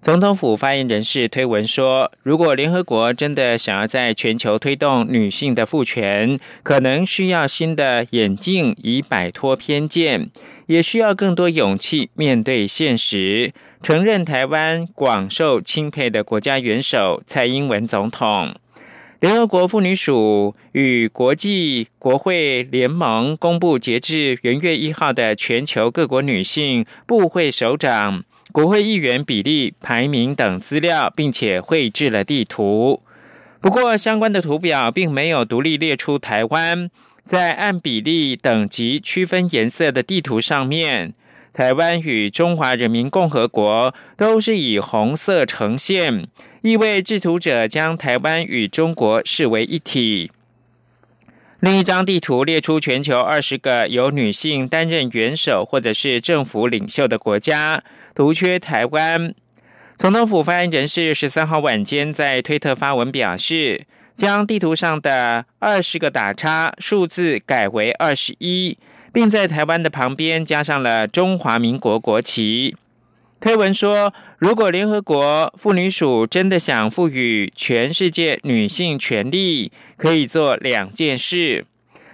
总统府发言人士推文说，如果联合国真的想要在全球推动女性的赋权，可能需要新的眼镜以摆脱偏见，也需要更多勇气面对现实，承认台湾广受钦佩的国家元首蔡英文总统。联合国妇女署与国际国会联盟公布截至元月一号的全球各国女性部会首长。国会议员比例排名等资料，并且绘制了地图。不过，相关的图表并没有独立列出台湾。在按比例等级区分颜色的地图上面，台湾与中华人民共和国都是以红色呈现，意味制图者将台湾与中国视为一体。另一张地图列出全球二十个由女性担任元首或者是政府领袖的国家。独缺台湾。总统府发言人士十三号晚间在推特发文表示，将地图上的二十个打叉数字改为二十一，并在台湾的旁边加上了中华民国国旗。推文说，如果联合国妇女署真的想赋予全世界女性权利，可以做两件事：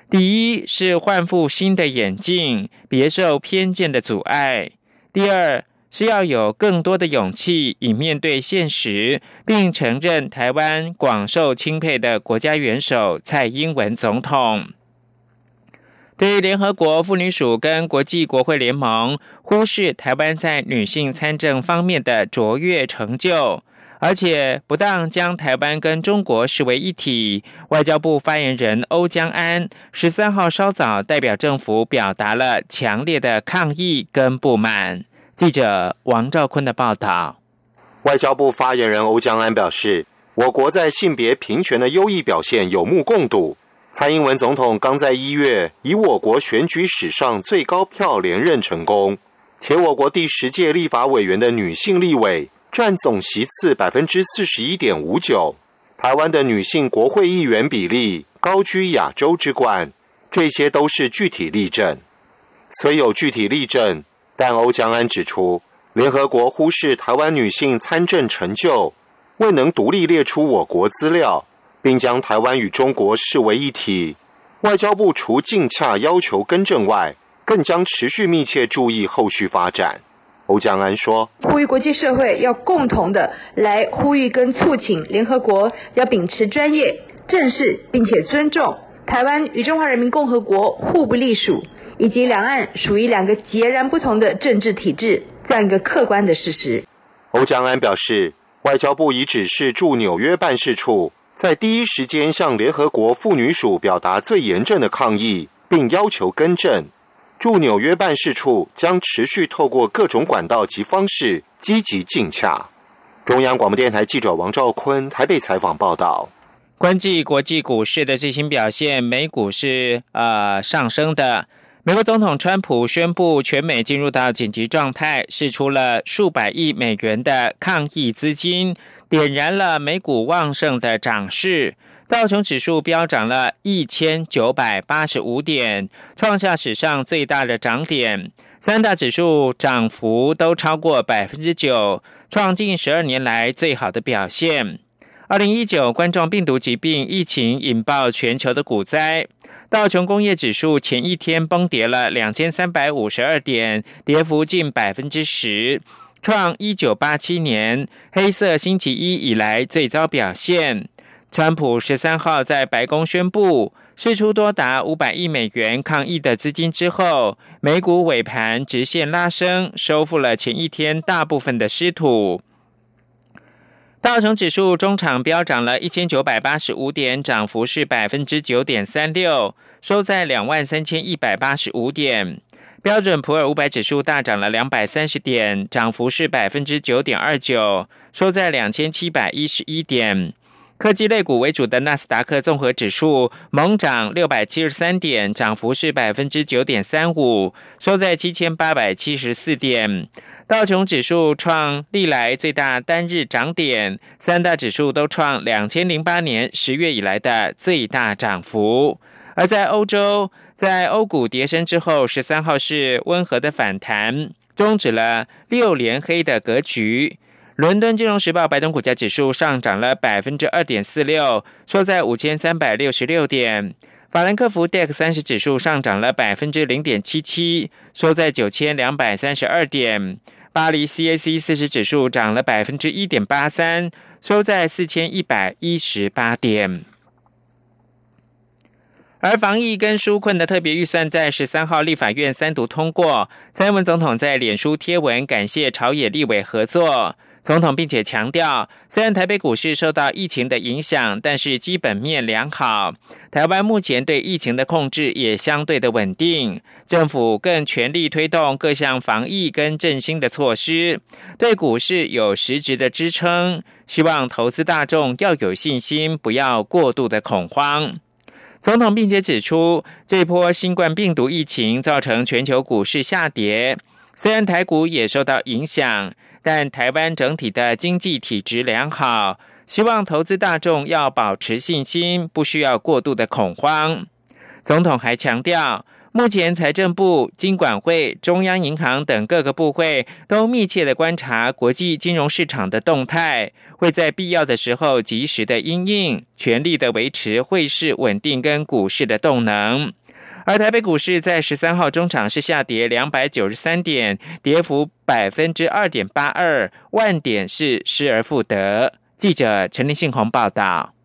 第一是换副新的眼镜，别受偏见的阻碍；第二。是要有更多的勇气，以面对现实，并承认台湾广受钦佩的国家元首蔡英文总统。对于联合国妇女署跟国际国会联盟忽视台湾在女性参政方面的卓越成就，而且不当将台湾跟中国视为一体，外交部发言人欧江安十三号稍早代表政府表达了强烈的抗议跟不满。记者王兆坤的报道，外交部发言人欧江安表示，我国在性别平权的优异表现有目共睹。蔡英文总统刚在一月以我国选举史上最高票连任成功，且我国第十届立法委员的女性立委占总席次百分之四十一点五九，台湾的女性国会议员比例高居亚洲之冠，这些都是具体例证。虽有具体例证。但欧江安指出，联合国忽视台湾女性参政成就，未能独立列出我国资料，并将台湾与中国视为一体。外交部除尽洽要求更正外，更将持续密切注意后续发展。欧江安说：“呼吁国际社会要共同的来呼吁跟促请联合国要秉持专业、正视并且尊重台湾与中华人民共和国互不隶属。”以及两岸属于两个截然不同的政治体制，这样一个客观的事实。欧江安表示，外交部已指示驻纽约办事处，在第一时间向联合国妇女署表达最严正的抗议，并要求更正。驻纽约办事处将持续透过各种管道及方式积极进洽。中央广播电台记者王兆坤台北采访报道。关注国际股市的最新表现，美股是呃上升的。美国总统川普宣布全美进入到紧急状态，释出了数百亿美元的抗疫资金，点燃了美股旺盛的涨势。道琼指数飙涨了一千九百八十五点，创下史上最大的涨点。三大指数涨幅都超过百分之九，创近十二年来最好的表现。二零一九冠状病毒疾病疫情引爆全球的股灾。道琼工业指数前一天崩跌了两千三百五十二点，跌幅近百分之十，创一九八七年黑色星期一以来最糟表现。川普十三号在白宫宣布释出多达五百亿美元抗疫的资金之后，美股尾盘直线拉升，收复了前一天大部分的失土。道琼指数中场飙涨了一千九百八十五点，涨幅是百分之九点三六，收在两万三千一百八十五点。标准普尔五百指数大涨了两百三十点，涨幅是百分之九点二九，收在两千七百一十一点。科技类股为主的纳斯达克综合指数猛涨六百七十三点，涨幅是百分之九点三五，收在七千八百七十四点。道琼指数创历来最大单日涨点，三大指数都创两千零八年十月以来的最大涨幅。而在欧洲，在欧股跌升之后，十三号是温和的反弹，终止了六连黑的格局。伦敦金融时报白铜股价指数上涨了百分之二点四六，收在五千三百六十六点。法兰克福 DAX 三十指数上涨了百分之零点七七，收在九千两百三十二点。巴黎 CAC 四十指数涨了百分之一点八三，收在四千一百一十八点。而防疫跟纾困的特别预算在十三号立法院三读通过，蔡英文总统在脸书贴文感谢朝野立委合作。总统并且强调，虽然台北股市受到疫情的影响，但是基本面良好。台湾目前对疫情的控制也相对的稳定，政府更全力推动各项防疫跟振兴的措施，对股市有实质的支撑。希望投资大众要有信心，不要过度的恐慌。总统并且指出，这波新冠病毒疫情造成全球股市下跌，虽然台股也受到影响。但台湾整体的经济体质良好，希望投资大众要保持信心，不需要过度的恐慌。总统还强调，目前财政部、金管会、中央银行等各个部会都密切的观察国际金融市场的动态，会在必要的时候及时的应应，全力的维持汇市稳定跟股市的动能。而台北股市在十三号中场是下跌两百九十三点，跌幅百分之二点八二，万点是失而复得。记者陈林信宏报道。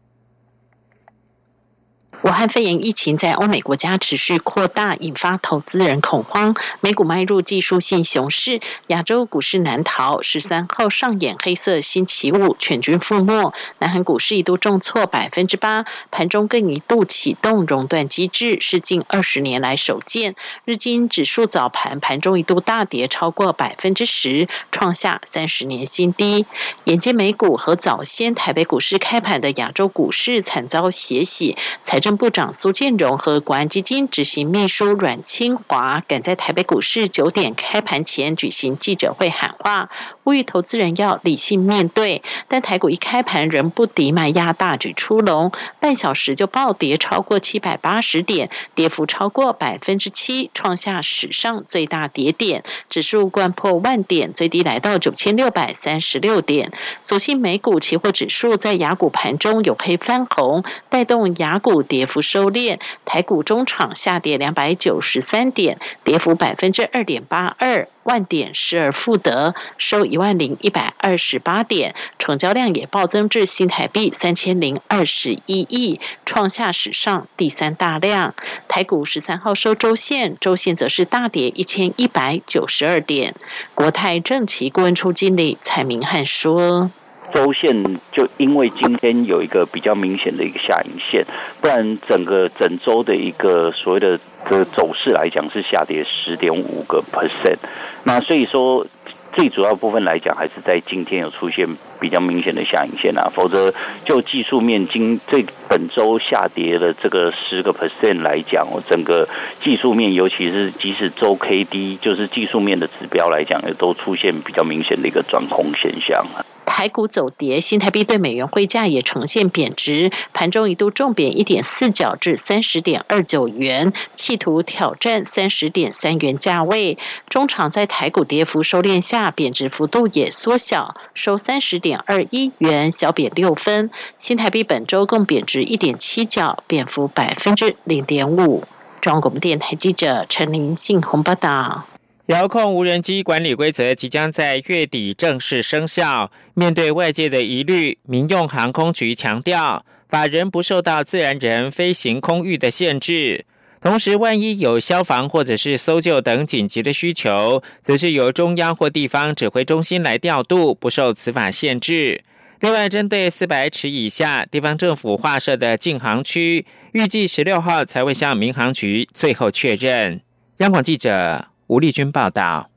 武汉肺炎疫情在欧美国家持续扩大，引发投资人恐慌。美股迈入技术性熊市，亚洲股市难逃。十三号上演黑色星期五，全军覆没。南韩股市一度重挫百分之八，盘中更一度启动熔断机制，是近二十年来首见。日经指数早盘盘中一度大跌超过百分之十，创下三十年新低。眼见美股和早先台北股市开盘的亚洲股市惨遭血洗，财政。部长苏建荣和国安基金执行秘书阮清华赶在台北股市九点开盘前举行记者会喊话，呼吁投资人要理性面对。但台股一开盘仍不敌卖压大举出笼，半小时就暴跌超过七百八十点，跌幅超过百分之七，创下史上最大跌点，指数贯破万点，最低来到九千六百三十六点。所幸美股期货指数在雅股盘中有黑翻红，带动雅股跌。跌幅收敛，台股中场下跌两百九十三点，跌幅百分之二点八二，万点失而复得，收一万零一百二十八点，成交量也暴增至新台币三千零二十一亿，创下史上第三大量。台股十三号收周线，周线则是大跌一千一百九十二点。国泰正奇顾问处经理蔡明汉说。周线就因为今天有一个比较明显的一个下影线，不然整个整周的一个所谓的的走势来讲是下跌十点五个 percent。那所以说最主要部分来讲，还是在今天有出现比较明显的下影线啊。否则就技术面今这本周下跌的这个十个 percent 来讲，整个技术面，尤其是即使周 K D 就是技术面的指标来讲，也都出现比较明显的一个转空现象啊。台股走跌，新台币对美元汇价也呈现贬值，盘中一度重贬一点四角至三十点二九元，企图挑战三十点三元价位。中场在台股跌幅收敛下，贬值幅度也缩小，收三十点二一元，小贬六分。新台币本周共贬值一点七角，贬幅百分之零点五。中国电台记者陈林信鸿报道。遥控无人机管理规则即将在月底正式生效。面对外界的疑虑，民用航空局强调，法人不受到自然人飞行空域的限制。同时，万一有消防或者是搜救等紧急的需求，则是由中央或地方指挥中心来调度，不受此法限制。另外，针对四百尺以下地方政府划设的禁航区，预计十六号才会向民航局最后确认。央广记者。吴丽君报道。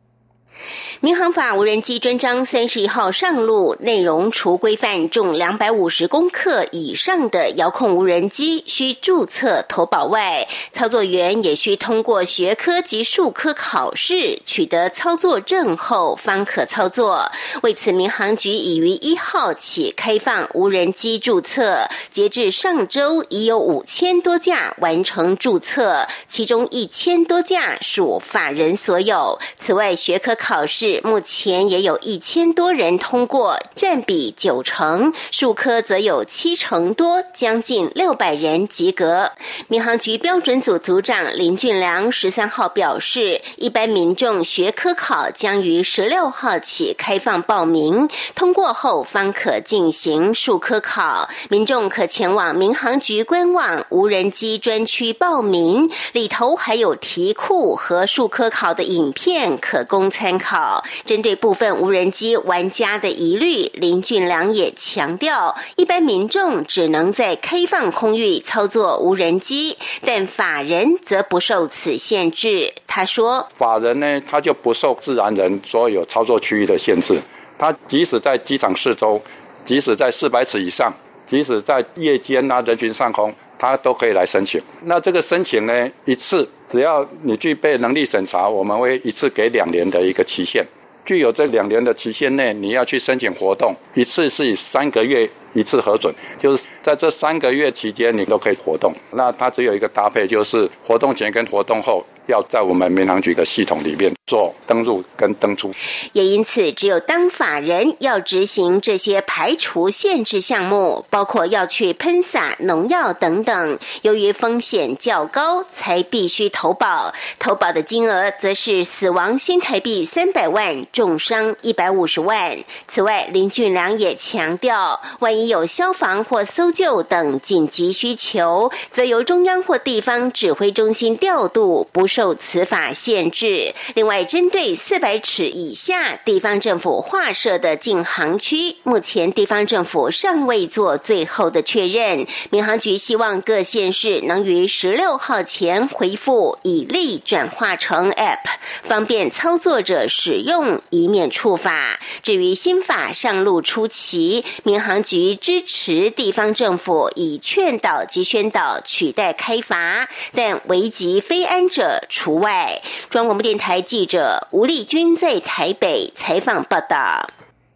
民航法无人机专章三十一号上路，内容除规范重两百五十公克以上的遥控无人机需注册投保外，操作员也需通过学科及术科考试，取得操作证后方可操作。为此，民航局已于一号起开放无人机注册，截至上周已有五千多架完成注册，其中一千多架属法人所有。此外，学科考考试。目前也有一千多人通过，占比九成；数科则有七成多，将近六百人及格。民航局标准组组长林俊良十三号表示，一般民众学科考将于十六号起开放报名，通过后方可进行数科考。民众可前往民航局官网无人机专区报名，里头还有题库和数科考的影片可供参考。针对部分无人机玩家的疑虑，林俊良也强调，一般民众只能在开放空域操作无人机，但法人则不受此限制。他说：“法人呢，他就不受自然人所有操作区域的限制，他即使在机场四周，即使在四百尺以上，即使在夜间啊人群上空，他都可以来申请。那这个申请呢，一次只要你具备能力审查，我们会一次给两年的一个期限。”具有这两年的期限内，你要去申请活动，一次是以三个月一次核准，就是在这三个月期间，你都可以活动。那它只有一个搭配，就是活动前跟活动后。要在我们民航局的系统里面做登入跟登出，也因此，只有当法人要执行这些排除限制项目，包括要去喷洒农药等等，由于风险较高，才必须投保。投保的金额则是死亡新台币三百万，重伤一百五十万。此外，林俊良也强调，万一有消防或搜救等紧急需求，则由中央或地方指挥中心调度，不。受此法限制。另外，针对四百尺以下地方政府划设的禁航区，目前地方政府尚未做最后的确认。民航局希望各县市能于十六号前回复，以利转化成 App，方便操作者使用，以免触法。至于新法上路初期，民航局支持地方政府以劝导及宣导取代开罚，但危及非安者。除外。中央广播电台记者吴丽君在台北采访报道。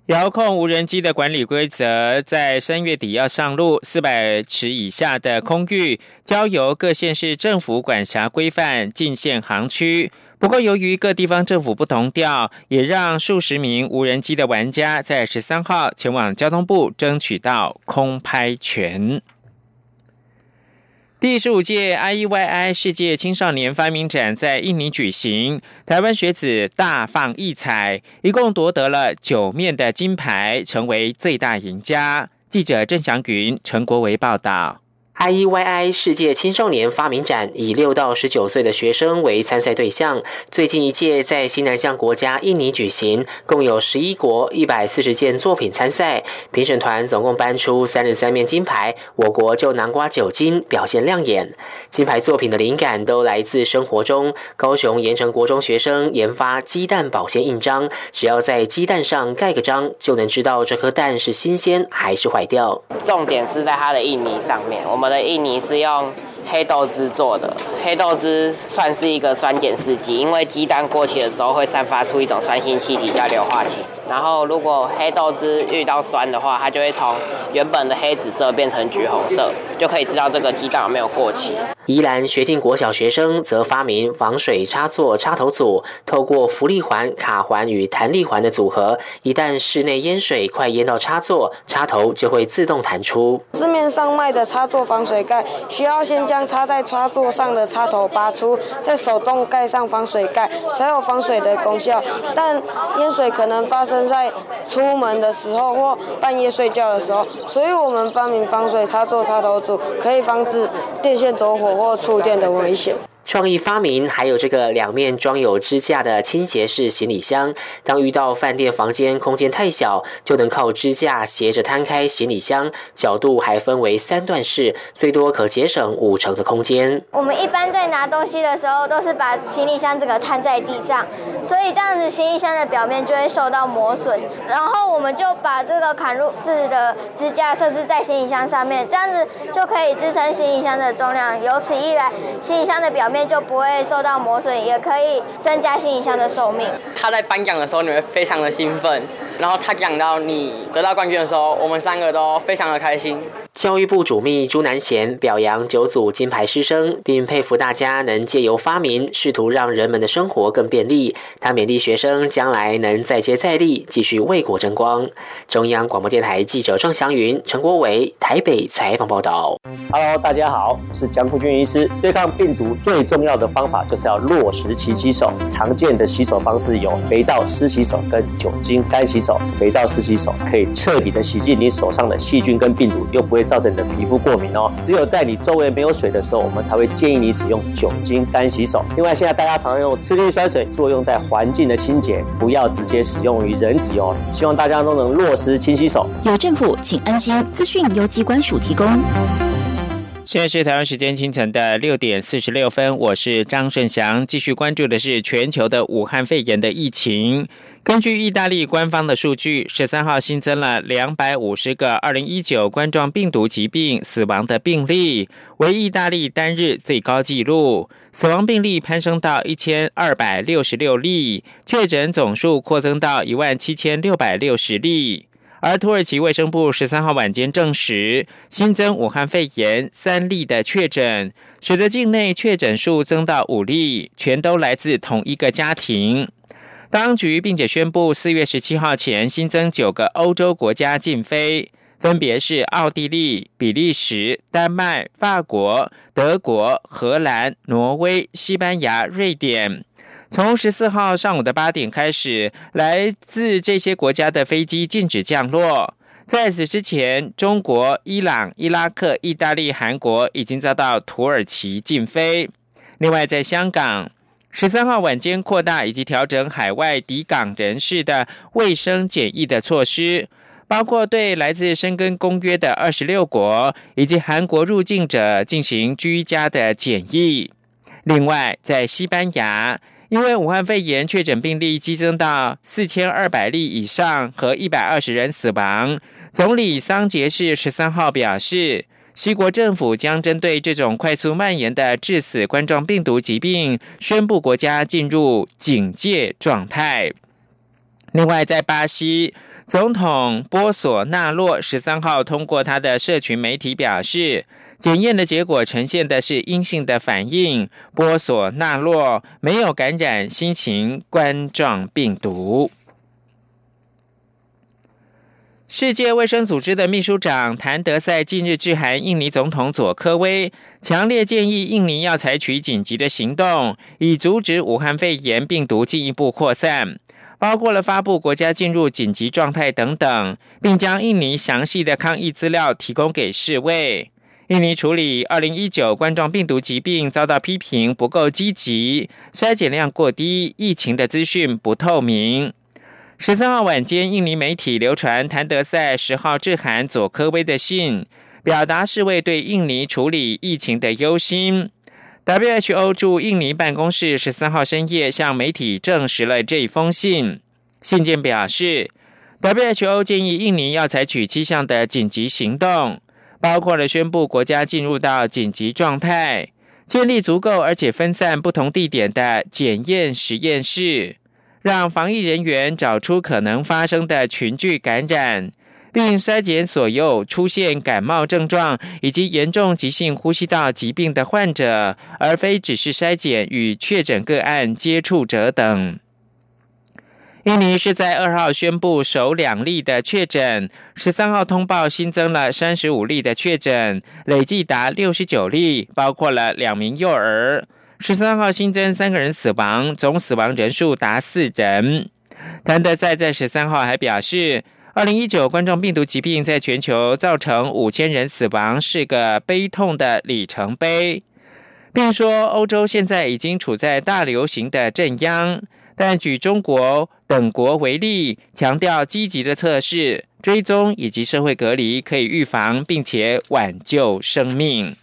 遥控无人机的管理规则在三月底要上路，四百尺以下的空域交由各县市政府管辖规范进限航区。不过，由于各地方政府不同调，也让数十名无人机的玩家在十三号前往交通部争取到空拍权。第十五届 IEYI 世界青少年发明展在印尼举行，台湾学子大放异彩，一共夺得了九面的金牌，成为最大赢家。记者郑祥云、陈国维报道。IEYI 世界青少年发明展以六到十九岁的学生为参赛对象，最近一届在西南向国家印尼举行，共有十一国一百四十件作品参赛，评审团总共颁出三十三面金牌，我国就南瓜九金，表现亮眼。金牌作品的灵感都来自生活中，高雄盐城国中学生研发鸡蛋保鲜印章，只要在鸡蛋上盖个章，就能知道这颗蛋是新鲜还是坏掉。重点是在它的印泥上面，我们。我的印尼是用黑豆汁做的，黑豆汁算是一个酸碱试剂，因为鸡蛋过期的时候会散发出一种酸性气体叫硫化氢。然后，如果黑豆汁遇到酸的话，它就会从原本的黑紫色变成橘红色，就可以知道这个鸡蛋有没有过期。宜兰学进国小学生则发明防水插座插头组，透过浮力环、卡环与弹力环的组合，一旦室内淹水快淹到插座，插头就会自动弹出。市面上卖的插座防水盖，需要先将插在插座上的插头拔出，再手动盖上防水盖，才有防水的功效。但淹水可能发生。在出门的时候或半夜睡觉的时候，所以我们发明防水插座插头组，可以防止电线走火或触电的危险。创意发明还有这个两面装有支架的倾斜式行李箱。当遇到饭店房间空间太小，就能靠支架斜着摊开行李箱，角度还分为三段式，最多可节省五成的空间。我们一般在拿东西的时候，都是把行李箱整个摊在地上，所以这样子行李箱的表面就会受到磨损。然后我们就把这个砍入式的支架设置在行李箱上面，这样子就可以支撑行李箱的重量。由此一来，行李箱的表面就不会受到磨损，也可以增加行李箱的寿命。他在颁奖的时候，你会非常的兴奋。然后他讲到你得到冠军的时候，我们三个都非常的开心。教育部主秘朱南贤表扬九组金牌师生，并佩服大家能借由发明，试图让人们的生活更便利。他勉励学生将来能再接再厉，继续为国争光。中央广播电台记者郑祥云、陈国伟台北采访报道。Hello，大家好，我是江富军医师。对抗病毒最重要的方法就是要落实勤洗手。常见的洗手方式有肥皂湿洗手跟酒精干洗肥皂湿洗手可以彻底的洗净你手上的细菌跟病毒，又不会。造成你的皮肤过敏哦。只有在你周围没有水的时候，我们才会建议你使用酒精干洗手。另外，现在大家常用次氯酸水，作用在环境的清洁，不要直接使用于人体哦。希望大家都能落实勤洗手。有政府，请安心。资讯由机关署提供。现在是台湾时间清晨的六点四十六分，我是张顺祥，继续关注的是全球的武汉肺炎的疫情。根据意大利官方的数据，十三号新增了两百五十个二零一九冠状病毒疾病死亡的病例，为意大利单日最高纪录。死亡病例攀升到一千二百六十六例，确诊总数扩增到一万七千六百六十例。而土耳其卫生部十三号晚间证实，新增武汉肺炎三例的确诊，使得境内确诊数增到五例，全都来自同一个家庭。当局并且宣布，四月十七号前新增九个欧洲国家禁飞，分别是奥地利、比利时、丹麦、法国、德国、荷兰、挪威、西班牙、瑞典。从十四号上午的八点开始，来自这些国家的飞机禁止降落。在此之前，中国、伊朗、伊拉克、意大利、韩国已经遭到土耳其禁飞。另外，在香港，十三号晚间扩大以及调整海外抵港人士的卫生检疫的措施，包括对来自申根公约的二十六国以及韩国入境者进行居家的检疫。另外，在西班牙。因为武汉肺炎确诊病例激增到四千二百例以上，和一百二十人死亡，总理桑杰士十三号表示，西国政府将针对这种快速蔓延的致死冠状病毒疾病，宣布国家进入警戒状态。另外，在巴西，总统波索纳洛十三号通过他的社群媒体表示。检验的结果呈现的是阴性的反应，波索纳洛没有感染新型冠状病毒。世界卫生组织的秘书长谭德赛近日致函印尼总统佐科威，强烈建议印尼要采取紧急的行动，以阻止武汉肺炎病毒进一步扩散，包括了发布国家进入紧急状态等等，并将印尼详细的抗疫资料提供给世卫。印尼处理二零一九冠状病毒疾病遭到批评不够积极，筛检量过低，疫情的资讯不透明。十三号晚间，印尼媒体流传谭德赛十号致函佐科威的信，表达世卫对印尼处理疫情的忧心。WHO 驻印尼办公室十三号深夜向媒体证实了这一封信。信件表示，WHO 建议印尼要采取七项的紧急行动。包括了宣布国家进入到紧急状态，建立足够而且分散不同地点的检验实验室，让防疫人员找出可能发生的群聚感染，并筛检所有出现感冒症状以及严重急性呼吸道疾病的患者，而非只是筛检与确诊个案接触者等。印尼是在二号宣布首两例的确诊，十三号通报新增了三十五例的确诊，累计达六十九例，包括了两名幼儿。十三号新增三个人死亡，总死亡人数达四人。谭德赛在十三号还表示，二零一九冠状病毒疾病在全球造成五千人死亡，是个悲痛的里程碑。并说欧洲现在已经处在大流行的正央。但举中国等国为例，强调积极的测试、追踪以及社会隔离可以预防并且挽救生命。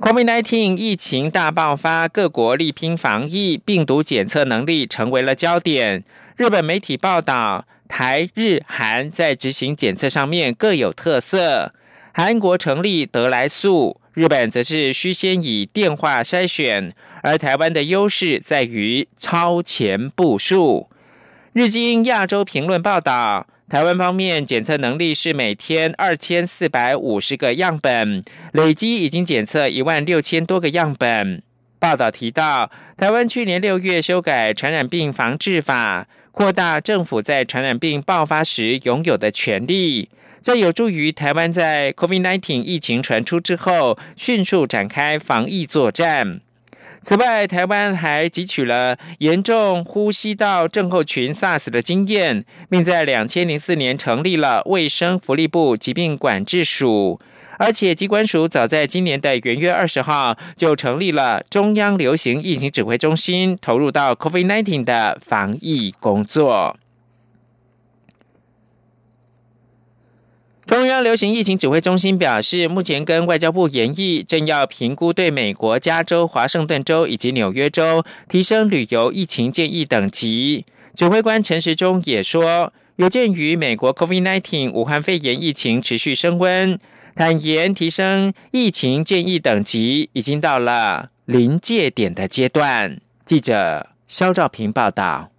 COVID-19 疫情大爆发，各国力拼防疫，病毒检测能力成为了焦点。日本媒体报道，台日韩在执行检测上面各有特色。韩国成立德来速。日本则是需先以电话筛选，而台湾的优势在于超前部署。日经亚洲评论报道，台湾方面检测能力是每天二千四百五十个样本，累积已经检测一万六千多个样本。报道提到，台湾去年六月修改传染病防治法，扩大政府在传染病爆发时拥有的权利。这有助于台湾在 COVID-19 疫情传出之后，迅速展开防疫作战。此外，台湾还汲取了严重呼吸道症候群 SARS 的经验，并在两千零四年成立了卫生福利部疾病管制署。而且，机关署早在今年的元月二十号就成立了中央流行疫情指挥中心，投入到 COVID-19 的防疫工作。中央流行疫情指挥中心表示，目前跟外交部研议，正要评估对美国加州、华盛顿州以及纽约州提升旅游疫情建议等级。指挥官陈时中也说，有鉴于美国 COVID-19 武汉肺炎疫情持续升温，坦言提升疫情建议等级已经到了临界点的阶段。记者肖兆平报道。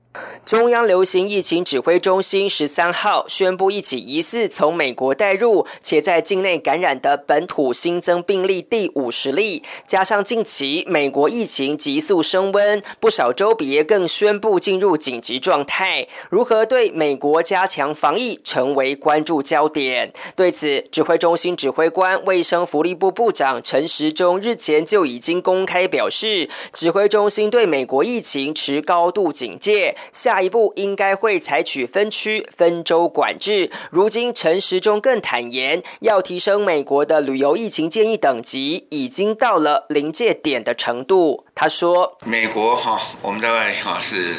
中央流行疫情指挥中心十三号宣布，一起疑似从美国带入且在境内感染的本土新增病例第五十例，加上近期美国疫情急速升温，不少州别更宣布进入紧急状态。如何对美国加强防疫，成为关注焦点。对此，指挥中心指挥官、卫生福利部部长陈时中日前就已经公开表示，指挥中心对美国疫情持高度警戒。下一步应该会采取分区、分州管制。如今陈时中更坦言，要提升美国的旅游疫情建议等级，已经到了临界点的程度。他说：“美国哈，我们大概哈是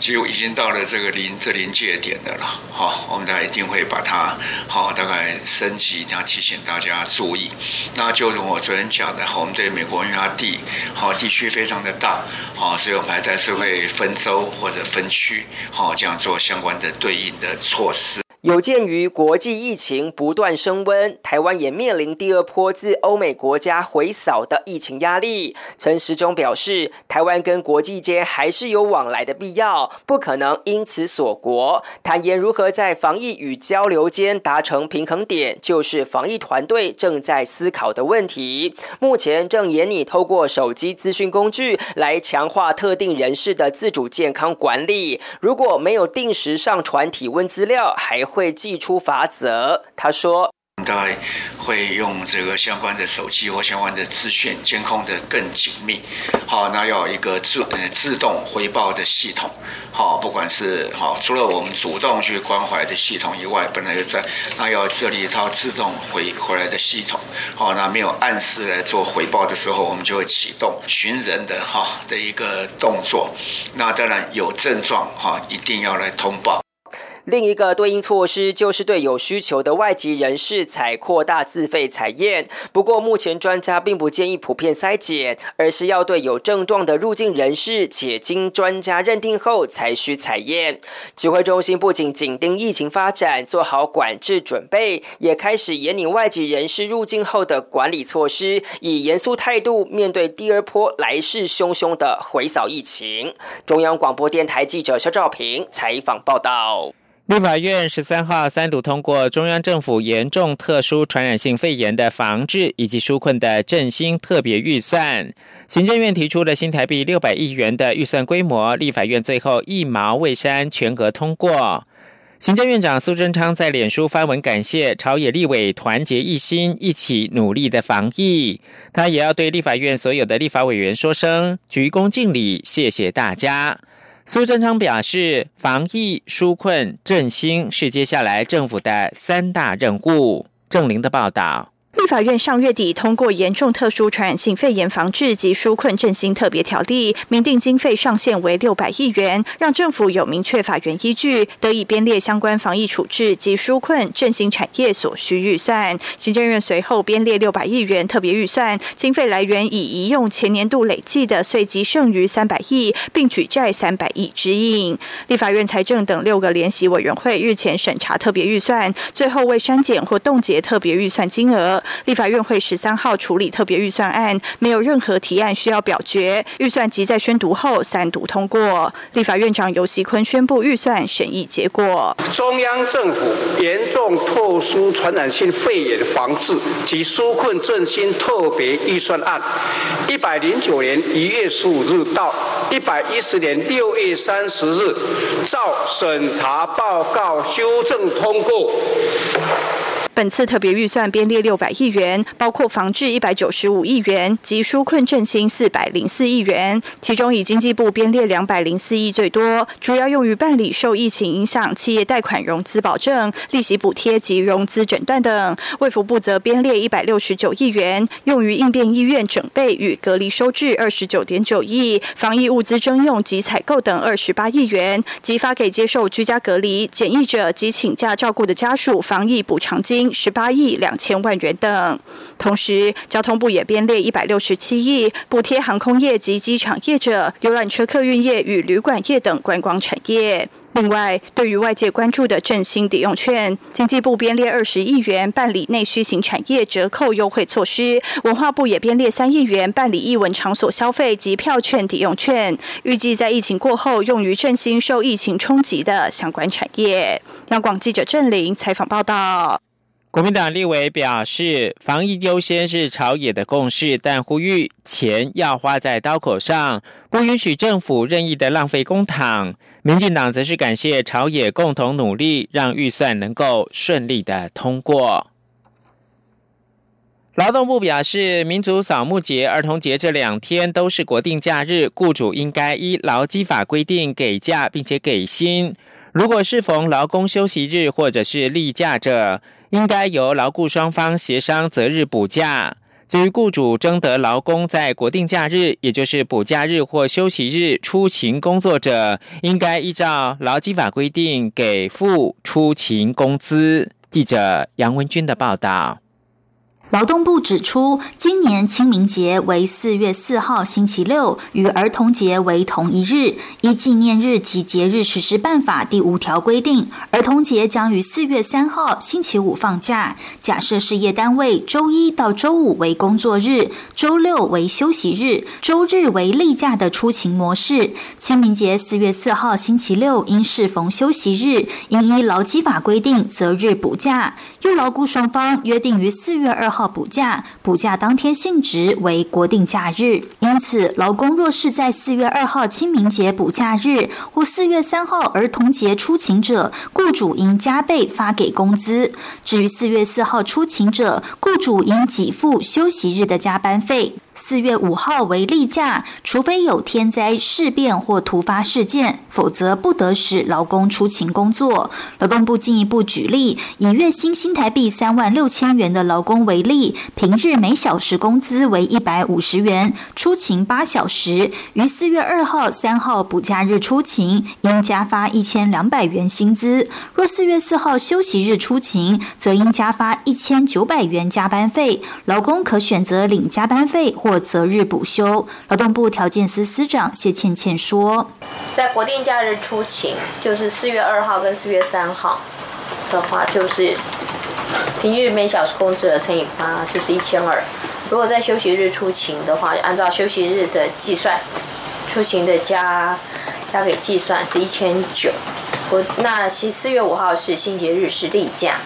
就已经到了这个临这临界点的了。哈，我们大概一定会把它好大概升级，要提醒大家注意。那就如我昨天讲的，我们对美国因为它地好地区非常的大，好，所以我们还在是会分州或者分区，好这样做相关的对应的措施。”有鉴于国际疫情不断升温，台湾也面临第二波自欧美国家回扫的疫情压力。陈时中表示，台湾跟国际间还是有往来的必要，不可能因此锁国。坦言如何在防疫与交流间达成平衡点，就是防疫团队正在思考的问题。目前正研拟透过手机资讯工具来强化特定人士的自主健康管理。如果没有定时上传体温资料，还会寄出罚则。他说：“大概会用这个相关的手机或相关的资讯监控的更紧密。好，那要一个自呃自动回报的系统。好，不管是好，除了我们主动去关怀的系统以外，本来就在那要设立一套自动回回来的系统。好，那没有按时来做回报的时候，我们就会启动寻人的哈的一个动作。那当然有症状哈，一定要来通报。”另一个对应措施就是对有需求的外籍人士采扩大自费采验。不过，目前专家并不建议普遍筛检，而是要对有症状的入境人士，且经专家认定后才需采验。指挥中心不仅紧盯疫情发展，做好管制准备，也开始严拟外籍人士入境后的管理措施，以严肃态度面对第二波来势汹汹的回扫疫情。中央广播电台记者肖兆平采访报道。立法院十三号三读通过中央政府严重特殊传染性肺炎的防治以及纾困的振兴特别预算。行政院提出了新台币六百亿元的预算规模，立法院最后一毛未删，全额通过。行政院长苏贞昌在脸书发文感谢朝野立委团结一心，一起努力的防疫。他也要对立法院所有的立法委员说声鞠躬敬礼，谢谢大家。苏贞昌表示，防疫、纾困、振兴是接下来政府的三大任务。郑玲的报道。立法院上月底通过严重特殊传染性肺炎防治及纾困振兴特别条例，明定经费上限为六百亿元，让政府有明确法源依据，得以编列相关防疫处置及纾困振兴产业所需预算。行政院随后编列六百亿元特别预算，经费来源以移用前年度累计的税基剩余三百亿，并举债三百亿支应。立法院财政等六个联席委员会日前审查特别预算，最后未删减或冻结特别预算金额。立法院会十三号处理特别预算案，没有任何提案需要表决。预算即在宣读后三读通过。立法院长游锡坤宣布预算审议结果。中央政府严重特殊传染性肺炎防治及纾困振兴特别预算案，一百零九年一月十五日到一百一十年六月三十日，照审查报告修正通过。本次特别预算编列六百亿元，包括防治一百九十五亿元及纾困振兴四百零四亿元，其中以经济部编列两百零四亿最多，主要用于办理受疫情影响企业贷款融资保证、利息补贴及融资诊断等。卫福部则编列一百六十九亿元，用于应变医院整备与隔离收治二十九点九亿，防疫物资征用及采购等二十八亿元，及发给接受居家隔离检疫者及请假照顾的家属防疫补偿金。十八亿两千万元等，同时交通部也编列一百六十七亿补贴航空业及机场业者、游览车客运业与旅馆业等观光产业。另外，对于外界关注的振兴抵用券，经济部编列二十亿元办理内需型产业折扣优惠措施；文化部也编列三亿元办理艺文场所消费及票券抵用券，预计在疫情过后用于振兴受疫情冲击的相关产业。央广记者郑玲采访报道。国民党立委表示，防疫优先是朝野的共识，但呼吁钱要花在刀口上，不允许政府任意的浪费公帑。民进党则是感谢朝野共同努力，让预算能够顺利的通过。劳动部表示，民族扫墓节、儿童节这两天都是国定假日，雇主应该依劳基法规定给假，并且给薪。如果是逢劳工休息日或者是例假者，应该由劳雇双方协商择日补假。至于雇主征得劳工在国定假日，也就是补假日或休息日出勤工作者，应该依照劳基法规定给付出勤工资。记者杨文军的报道。劳动部指出，今年清明节为四月四号星期六，与儿童节为同一日。依纪念日及节日实施办法第五条规定，儿童节将于四月三号星期五放假。假设事业单位周一到周五为工作日，周六为休息日，周日为例假的出勤模式。清明节四月四号星期六因适逢休息日，应依劳基法规定择日补假。又劳雇双方约定于四月二号补价补假当天性质为国定假日。因此，劳工若是在四月二号清明节补假日或四月三号儿童节出勤者，雇主应加倍发给工资。至于四月四号出勤者，雇主应给付休息日的加班费。四月五号为例假，除非有天灾事变或突发事件，否则不得使劳工出勤工作。劳动部进一步举例，以月薪新台币三万六千元的劳工为例，平日每小时工资为一百五十元，出勤八小时，于四月二号、三号补假日出勤，应加发一千两百元薪资；若四月四号休息日出勤，则应加发一千九百元加班费。劳工可选择领加班费。或择日补休，劳动部条件司司长谢倩倩说：“在国定假日出勤，就是四月二号跟四月三号的话，就是平均每小时工资额乘以八，就是一千二。如果在休息日出勤的话，按照休息日的计算，出勤的加加给计算是一千九。我那四四月五号是星期日，是例假，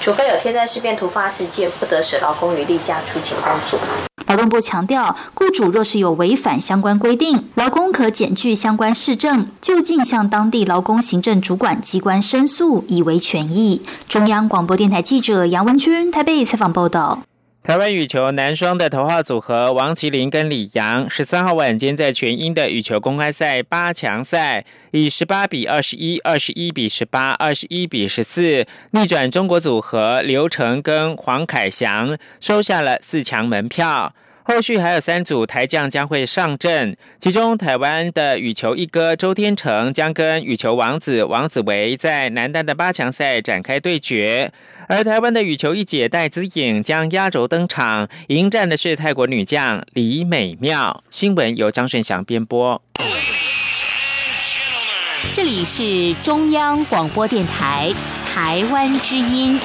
除非有天灾事变、突发事件，不得使劳工于例假出勤工作。”劳动部强调，雇主若是有违反相关规定，劳工可检具相关市政，就近向当地劳工行政主管机关申诉，以为权益。中央广播电台记者杨文君台北采访报道。台湾羽球男双的头号组合王麒麟跟李阳，十三号晚间在全英的羽球公开赛八强赛，以十八比二十一、二十一比十八、二十一比十四逆转中国组合刘成跟黄凯翔，收下了四强门票。后续还有三组台将将会上阵，其中台湾的羽球一哥周天成将跟羽球王子王子维在男单的八强赛展开对决，而台湾的羽球一姐戴资颖将压轴登场，迎战的是泰国女将李美妙。新闻由张顺祥编播。这里是中央广播电台台湾之音。